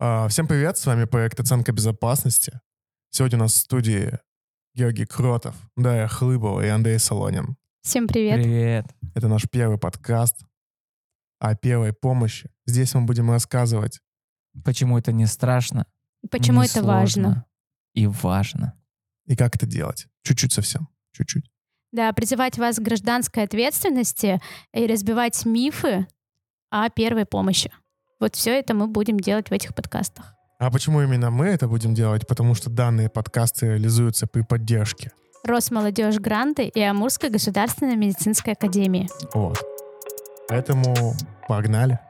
А, Всем привет, с вами проект «Оценка безопасности». Сегодня у нас в студии Георгий Кротов, Дарья Хлыбова и Андрей Солонин. Всем привет. Привет. Это наш первый подкаст о первой помощи. Здесь мы будем рассказывать, Почему это не страшно? Почему не это сложно важно? И важно. и как это делать. Чуть-чуть совсем, чуть-чуть. Да, призывать вас к гражданской ответственности и разбивать мифы о первой помощи. Вот все это мы будем делать в этих подкастах. А почему именно мы это будем делать? Потому что данные подкасты реализуются при поддержке. Росмолодежь гранты и Амурской государственной медицинской академии. Вот. Поэтому погнали.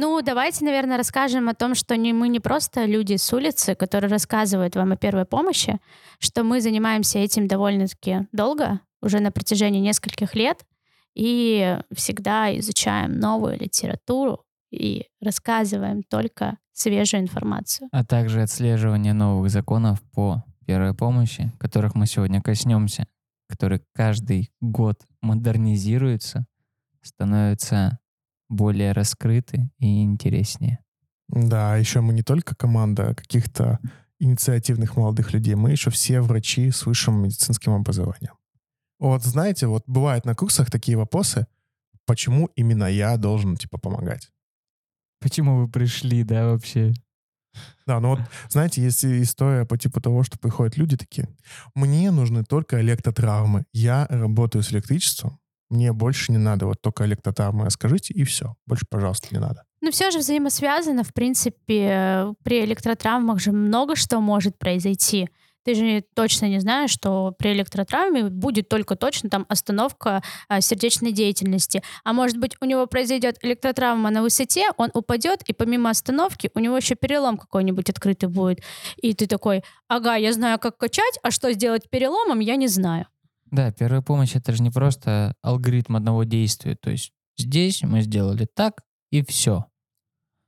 Ну, давайте, наверное, расскажем о том, что не, мы не просто люди с улицы, которые рассказывают вам о первой помощи, что мы занимаемся этим довольно-таки долго, уже на протяжении нескольких лет, и всегда изучаем новую литературу и рассказываем только свежую информацию. А также отслеживание новых законов по первой помощи, которых мы сегодня коснемся, которые каждый год модернизируются, становятся более раскрыты и интереснее. Да, еще мы не только команда каких-то инициативных молодых людей, мы еще все врачи с высшим медицинским образованием. Вот знаете, вот бывают на курсах такие вопросы, почему именно я должен, типа, помогать? Почему вы пришли, да, вообще? Да, ну вот, знаете, есть история по типу того, что приходят люди такие, мне нужны только электротравмы, я работаю с электричеством, мне больше не надо, вот только электротравмы расскажите, и все, больше, пожалуйста, не надо. Но все же взаимосвязано, в принципе, при электротравмах же много что может произойти. Ты же точно не знаешь, что при электротравме будет только точно там остановка а, сердечной деятельности. А может быть, у него произойдет электротравма на высоте, он упадет, и помимо остановки у него еще перелом какой-нибудь открытый будет. И ты такой, ага, я знаю, как качать, а что сделать переломом, я не знаю. Да, первая помощь это же не просто алгоритм одного действия. То есть здесь мы сделали так, и все.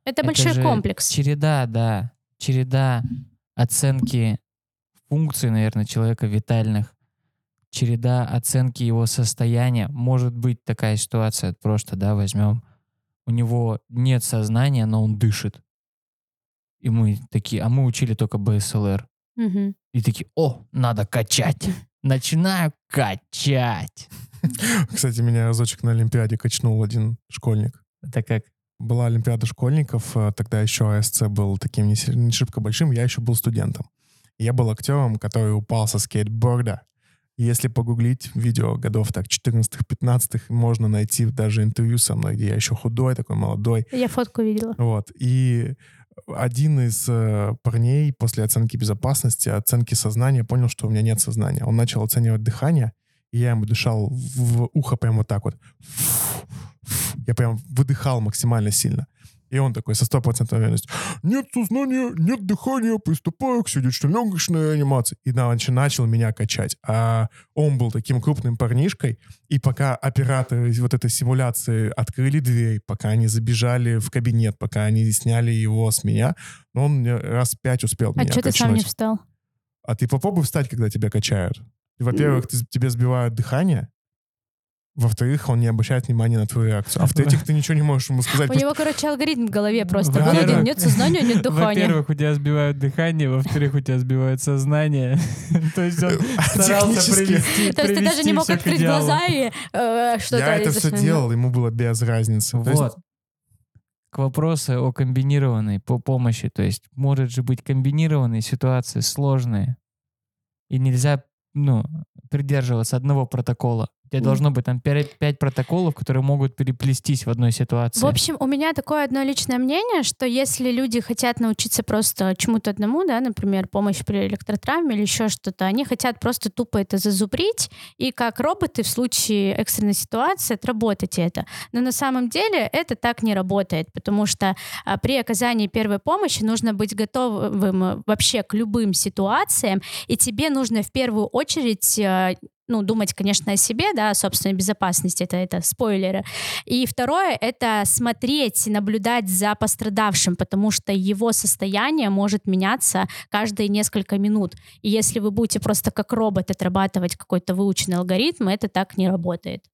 Это, большой же комплекс. Череда, да. Череда оценки функций, наверное, человека витальных. Череда оценки его состояния. Может быть такая ситуация, просто, да, возьмем. У него нет сознания, но он дышит. И мы такие, а мы учили только БСЛР. Мгм. И такие, о, надо качать. Начинаю качать. Кстати, меня разочек на Олимпиаде качнул один школьник. Это как? Была Олимпиада школьников, э, тогда еще АСЦ был таким не, не шибко большим, я еще был студентом. Я был актером, который упал со скейтборда. Если погуглить видео годов так 14-15, можно найти даже интервью со мной, где я еще худой, такой молодой. Я фотку видела. Вот. И один из э, парней после оценки безопасности, оценки сознания, понял, что у меня нет сознания. Он начал оценивать дыхание, и я ему дышал в ухо прям вот так вот. Я прям выдыхал максимально сильно. И он такой со стопроцентной уверенностью. Нет сознания, нет дыхания, приступаю к сердечно-легочной реанимации. И нач- начал меня качать. А он был таким крупным парнишкой. И пока операторы из вот этой симуляции открыли дверь, пока они забежали в кабинет, пока они сняли его с меня, он раз пять успел А меня что ты сам не встал? А ты попробуй встать, когда тебя качают. Во-первых, ты- тебе сбивают дыхание. Во-вторых, он не обращает внимания на твою реакцию. А в-третьих, ты ничего не можешь ему сказать. У него, короче, алгоритм в голове просто. Нет сознания, нет дыхания. Во-первых, у тебя сбивают дыхание, во-вторых, у тебя сбивают сознание. То есть он старался Технически. привести То есть ты даже не мог открыть глаза и э, что-то... Я это все делал, ему было без разницы. Вот. К вопросу о комбинированной по помощи. То есть может же быть комбинированные ситуации сложные. И нельзя ну, придерживаться одного протокола. У тебя должно быть там 5 протоколов, которые могут переплестись в одной ситуации. В общем, у меня такое одно личное мнение, что если люди хотят научиться просто чему-то одному, да, например, помощь при электротравме или еще что-то, они хотят просто тупо это зазубрить и как роботы в случае экстренной ситуации отработать это. Но на самом деле это так не работает, потому что а, при оказании первой помощи нужно быть готовым э, вообще к любым ситуациям, и тебе нужно в первую очередь э, ну, думать, конечно, о себе, да, о собственной безопасности, это, это спойлеры. И второе — это смотреть, наблюдать за пострадавшим, потому что его состояние может меняться каждые несколько минут. И если вы будете просто как робот отрабатывать какой-то выученный алгоритм, это так не работает.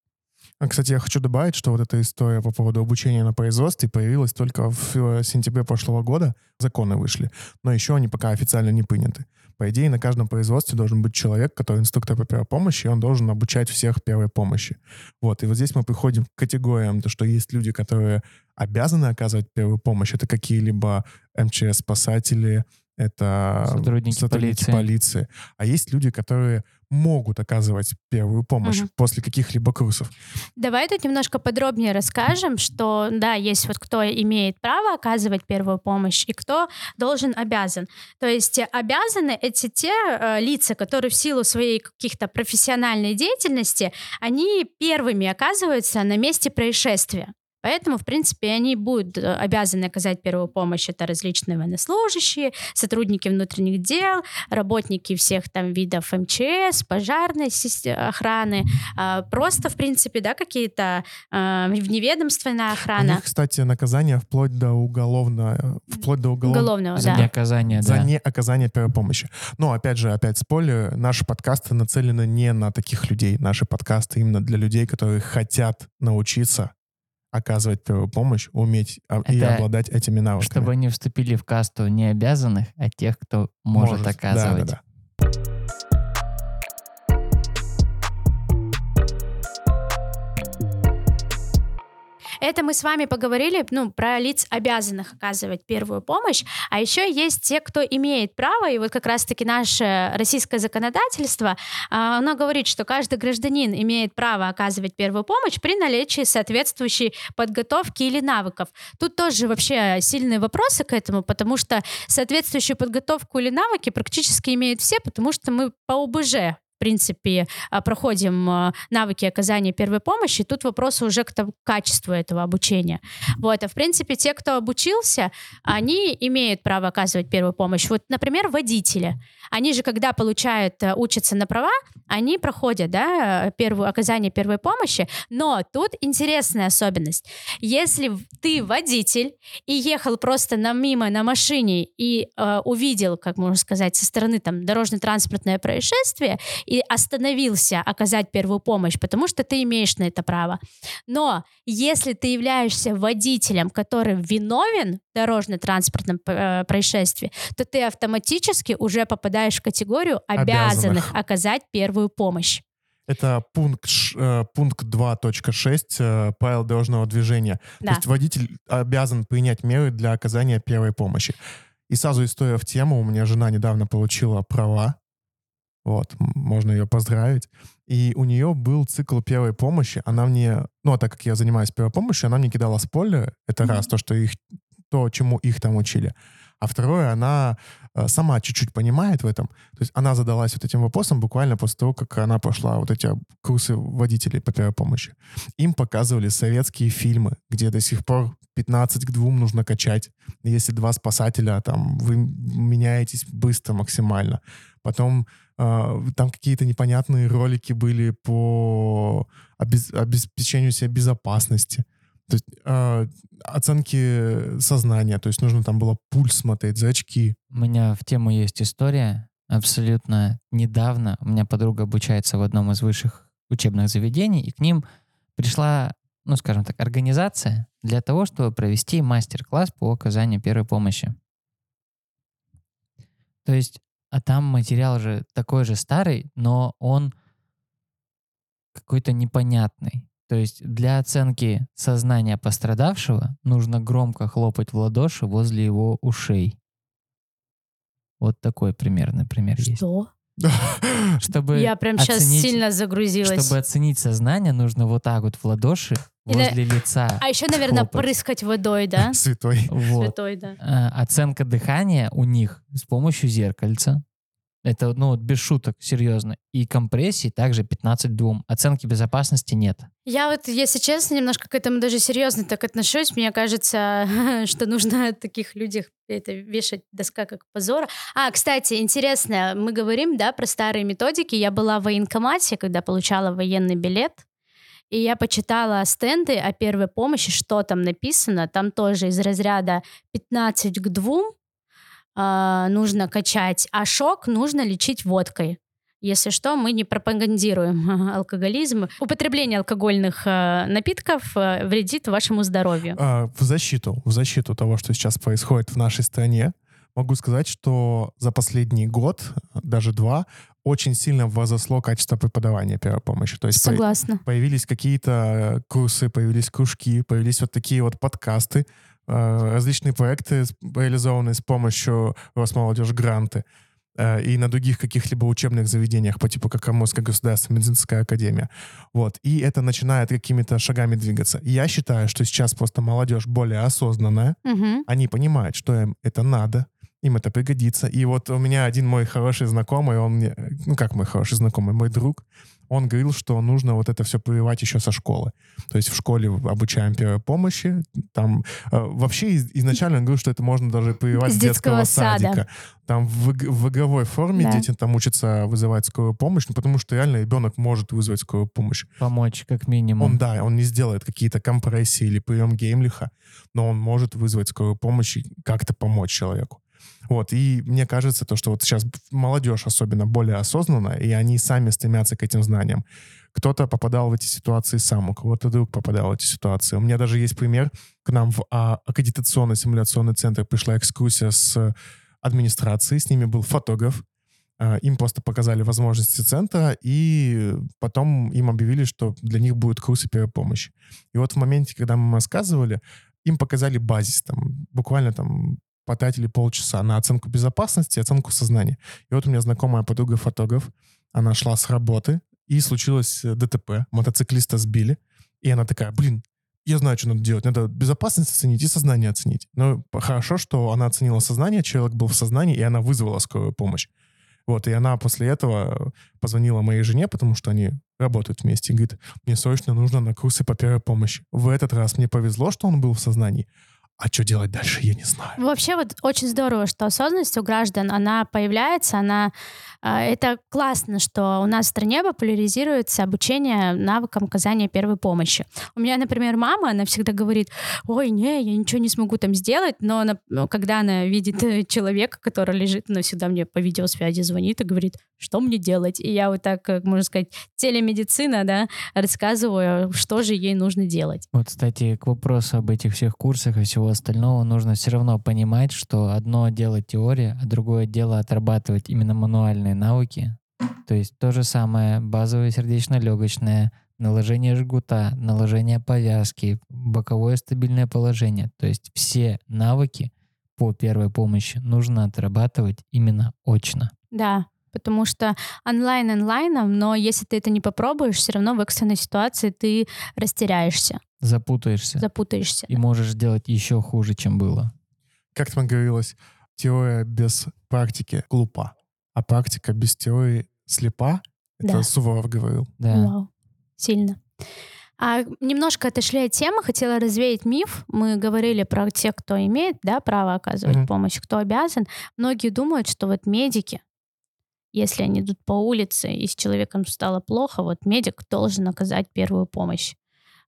А, Кстати, я хочу добавить, что вот эта история по поводу обучения на производстве появилась только в э, сентябре прошлого года. Законы вышли. Но еще они пока официально не приняты. По идее, на каждом производстве должен быть человек, который инструктор по первой помощи, и он должен обучать всех первой помощи. Вот. И вот здесь мы приходим к категориям, то, что есть люди, которые обязаны оказывать первую помощь. Это какие-либо МЧС-спасатели, это Сотрудники полиции. полиции. А есть люди, которые могут оказывать первую помощь Мгм. после каких-либо курсов. Давай тут немножко подробнее расскажем, что да, есть вот кто имеет право оказывать первую помощь и кто должен обязан. То есть э, обязаны эти те э, лица, которые в силу своей каких-то профессиональной деятельности, они первыми оказываются на месте происшествия. Поэтому, в принципе, они будут э, обязаны оказать первую помощь. Это различные военнослужащие, сотрудники внутренних дел, работники всех там видов МЧС, пожарной охраны, а, просто, в принципе, да, какие-то а, вневедомственная У охрана. них, кстати, наказание вплоть до уголовно, вплоть до уголовного Уголовного, За да. неоказание, за да. неоказание первой помощи. Но, опять же, опять спойлер, наши подкасты нацелены не на таких людей. Наши подкасты именно для людей, которые хотят научиться оказывать помощь, уметь а, и Это обладать этими навыками. Чтобы они вступили в касту не обязанных, а тех, кто может, Да, оказывать. да, да. Это мы с вами поговорили ну, про лиц, обязанных оказывать первую помощь. А еще есть те, кто имеет право, и вот как раз-таки наше российское законодательство, а, оно говорит, что каждый гражданин имеет право оказывать первую помощь при наличии соответствующей подготовки или навыков. Тут тоже вообще сильные вопросы к этому, потому что соответствующую подготовку или навыки практически имеют все, потому что мы по ОБЖ в принципе, а, проходим а, навыки оказания первой помощи, тут вопрос уже к тому- качеству этого обучения. Вот, а в принципе, те, кто обучился, они имеют право оказывать первую помощь. Вот, например, водители. Они же, когда получают, э, учатся на права, они проходят, да, первую, оказание первой помощи, но тут интересная особенность. Если ты водитель и ехал просто на, мимо на машине и э, увидел, как можно сказать, со стороны там дорожно-транспортное происшествие и остановился оказать первую помощь, потому что ты имеешь на это право. Но если ты являешься водителем, который виновен в дорожно-транспортном э, происшествии, то ты автоматически уже попадаешь в категорию обязанных, Обязанных. оказать первую помощь. Это пункт, э, пункт 2.6 э, правил дорожного движения. Да. То есть водитель обязан принять меры для оказания первой помощи. И сразу история в тему. У меня жена недавно получила права. Вот, можно ее поздравить. И у нее был цикл первой помощи. Она мне, ну, а так как я занимаюсь первой помощью, она мне кидала спойлеры. Это Мгм. раз, то, что их, то, чему их там учили. А второе, она э, сама чуть-чуть понимает в этом. То есть она задалась вот этим вопросом буквально после того, как она прошла вот эти курсы водителей по первой помощи. Им показывали советские фильмы, где до сих пор 15 к 2 нужно качать. Если два спасателя, там, вы меняетесь быстро максимально. Потом там какие-то непонятные ролики были по обеспечению себе безопасности. То есть э, оценки сознания, то есть нужно там было пульс смотреть, зрачки. У меня в тему есть история. Абсолютно недавно у меня подруга обучается в одном из высших учебных заведений, и к ним пришла, ну, скажем так, организация для того, чтобы провести мастер-класс по оказанию первой помощи. То есть, а там материал же такой же старый, но он какой-то непонятный. То есть для оценки сознания пострадавшего нужно громко хлопать в ладоши возле его ушей. Вот такой примерный пример есть. Что? Чтобы Я прям сейчас оценить- сильно загрузилась. Чтобы оценить сознание, нужно вот так вот в ладоши Возле лица. А еще, наверное, хлопать. прыскать водой, да? Святой. Вот. Святой, да. Э, Оценка дыхания у них с помощью зеркальца. Это, ну, без шуток, серьезно. И компрессии также 15 к 2. Оценки безопасности нет. Я вот, если честно, немножко к этому даже серьезно так отношусь. Мне кажется, что нужно о таких людях это вешать доска как позора. А, кстати, интересно, мы говорим, да, про старые методики. Я была в военкомате, когда получала военный билет. И я почитала стенды о первой помощи, что там написано. Там тоже из разряда 15 к 2 а, нужно качать, а шок нужно лечить водкой. Если что, мы не пропагандируем алкоголизм. Употребление алкогольных э, напитков э, вредит вашему здоровью. А, в защиту, в защиту того, что сейчас происходит в нашей стране, могу сказать, что за последний год, даже два, очень сильно возросло качество преподавания первой помощи. То есть по- Согласна. появились какие-то э, курсы, появились кружки, появились вот такие вот подкасты, э, различные проекты реализованные с помощью Росмолодежь гранты э, и на других каких-либо учебных заведениях по типу как Коммунская государственная медицинская академия. Вот. И это начинает какими-то шагами двигаться. Я считаю, что сейчас просто молодежь более осознанная, Мгм. они понимают, что им это надо, им это пригодится. И вот у меня один мой хороший знакомый, он мне, ну как мой хороший знакомый, мой друг, он говорил, что нужно вот это все прививать еще со школы. То есть в школе обучаем первой помощи. Там э, вообще из- изначально он говорил, что это можно даже прививать С детского, детского сада. садика. Там в, в игровой форме Да. дети там учатся вызывать скорую помощь, ну, потому что реально ребенок может вызвать скорую помощь. Помочь, как минимум. Он, да, он не сделает какие-то компрессии или прием геймлиха, но он может вызвать скорую помощь и как-то помочь человеку. Вот, и мне кажется, то, что вот сейчас молодежь особенно более осознанная, и они сами стремятся к этим знаниям. Кто-то попадал в эти ситуации сам, у кого-то друг попадал в эти ситуации. У меня даже есть пример. К нам в а, аккредитационный симуляционный центр пришла экскурсия с администрацией, с ними был фотограф, а, Им просто показали возможности центра, и потом им объявили, что для них будут курсы первой помощи. И вот в моменте, когда мы рассказывали, им показали базис, там, буквально там потратили полчаса на оценку безопасности и оценку сознания. И вот у меня знакомая подруга фотограф, она шла с работы, и случилось э, ДТП, мотоциклиста сбили, и она такая, блин, я знаю, что надо делать. Надо безопасность оценить и сознание оценить. Но хорошо, что она оценила сознание, человек был в сознании, и она вызвала скорую помощь. Вот, и она после этого позвонила моей жене, потому что они работают вместе, и говорит, мне срочно нужно на курсы по первой помощи. В этот раз мне повезло, что он был в сознании, а что делать дальше, я не знаю. Вообще вот очень здорово, что осознанность у граждан, она появляется, она... а, Это классно, что у нас в стране популяризируется обучение навыкам оказания первой помощи. У меня, например, мама, она всегда говорит, ой, не, я ничего не смогу там сделать, но она- ну, когда она видит э, человека, который лежит, она всегда мне по видеосвязи звонит и говорит, что мне делать? И я вот так, как можно сказать, телемедицина, да, рассказываю, что же ей нужно делать. Вот, кстати, к вопросу об этих всех курсах и всего остального, нужно все равно понимать, что одно дело теория, а другое дело отрабатывать именно мануальные навыки. То есть то же самое базовое сердечно-легочное, наложение жгута, наложение повязки, боковое стабильное положение. То есть все навыки по первой помощи нужно отрабатывать именно очно. Да, потому что онлайн онлайном, но если ты это не попробуешь, все равно в экстренной ситуации ты растеряешься, Запутаешься запутаешься. и можешь сделать еще хуже, чем было. Как там говорилось, теория без практики глупа, а практика без теории слепа. Это Да. Суворов говорил. Да. Вау, сильно. А немножко отошли от темы, хотела развеять миф. Мы говорили про тех, кто имеет да, право оказывать Мгм. помощь, кто обязан. Многие думают, что вот медики, если они идут по улице и с человеком стало плохо, вот медик должен оказать первую помощь.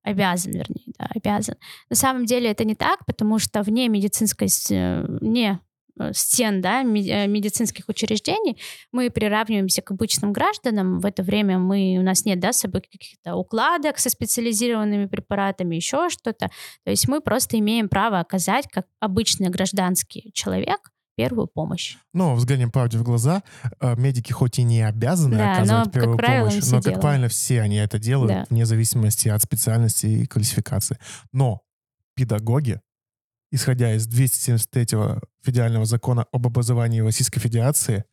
Обязан, вернее, да, обязан. На самом деле это не так, потому что вне медицинской, э, вне э, стен да, э, медицинских учреждений мы приравниваемся к обычным гражданам. В это время мы, у нас нет да, с собой каких-то укладок со специализированными препаратами, еще что-то. То есть мы просто имеем право оказать, как обычный гражданский человек, первую помощь. Но взглянем правде в глаза, э, медики хоть и не обязаны Да, оказывать но, как первую правило, помощь, но, как делают. правильно, все они это делают, Да. вне зависимости от специальности и квалификации. Но педагоги, исходя из 273 федерального закона об образовании Российской Федерации,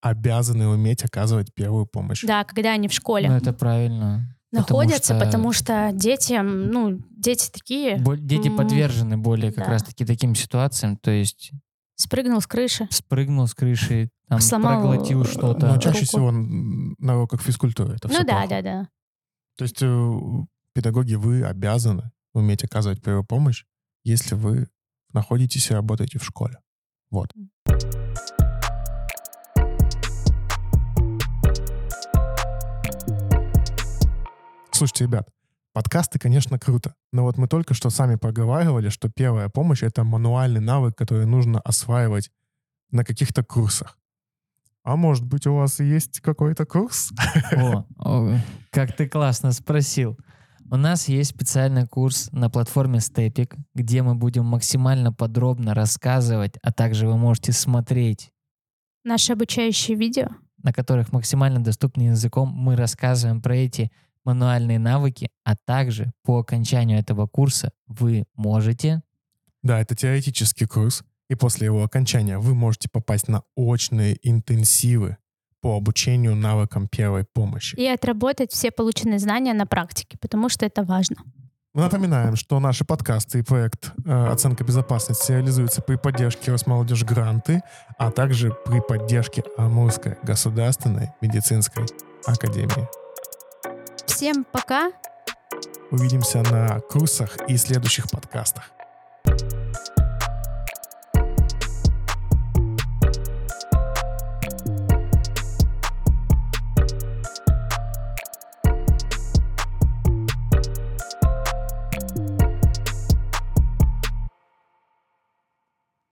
обязаны уметь оказывать первую помощь. Да, когда они в школе Ну, это правильно. находятся, что- потому что дети, ну, дети такие, Бо- Дети подвержены более как да. раз-таки таким ситуациям, то есть спрыгнул с крыши. спрыгнул с крыши, там, Сломал, проглотил э, что-то. Но чаще руку. всего на уроках физкультуры это Ну все да, плохо. да, да. То есть э, педагоги, вы обязаны уметь оказывать первую помощь, если вы находитесь и работаете в школе. Вот. Слушайте, ребят, подкасты, конечно, круто, но вот мы только что сами проговаривали, что первая помощь — это мануальный навык, который нужно осваивать на каких-то курсах. А может быть, у вас есть какой-то курс? О, о, как ты классно спросил. У нас есть специальный курс на платформе Stepik, где мы будем максимально подробно рассказывать, а также вы можете смотреть, Наше обучающее видео. на которых максимально доступным языком мы рассказываем про эти мануальные навыки, а также по окончанию этого курса вы можете Да, это теоретический курс, и после его окончания вы можете попасть на очные интенсивы по обучению навыкам первой помощи. И отработать все полученные знания на практике, потому что это важно. Мы напоминаем, что наши подкасты и проект э, «Оценка безопасности» реализуются при поддержке Росмолодежь Гранты, а также при поддержке Амурской государственной медицинской академии. Всем пока! Увидимся на курсах и следующих подкастах.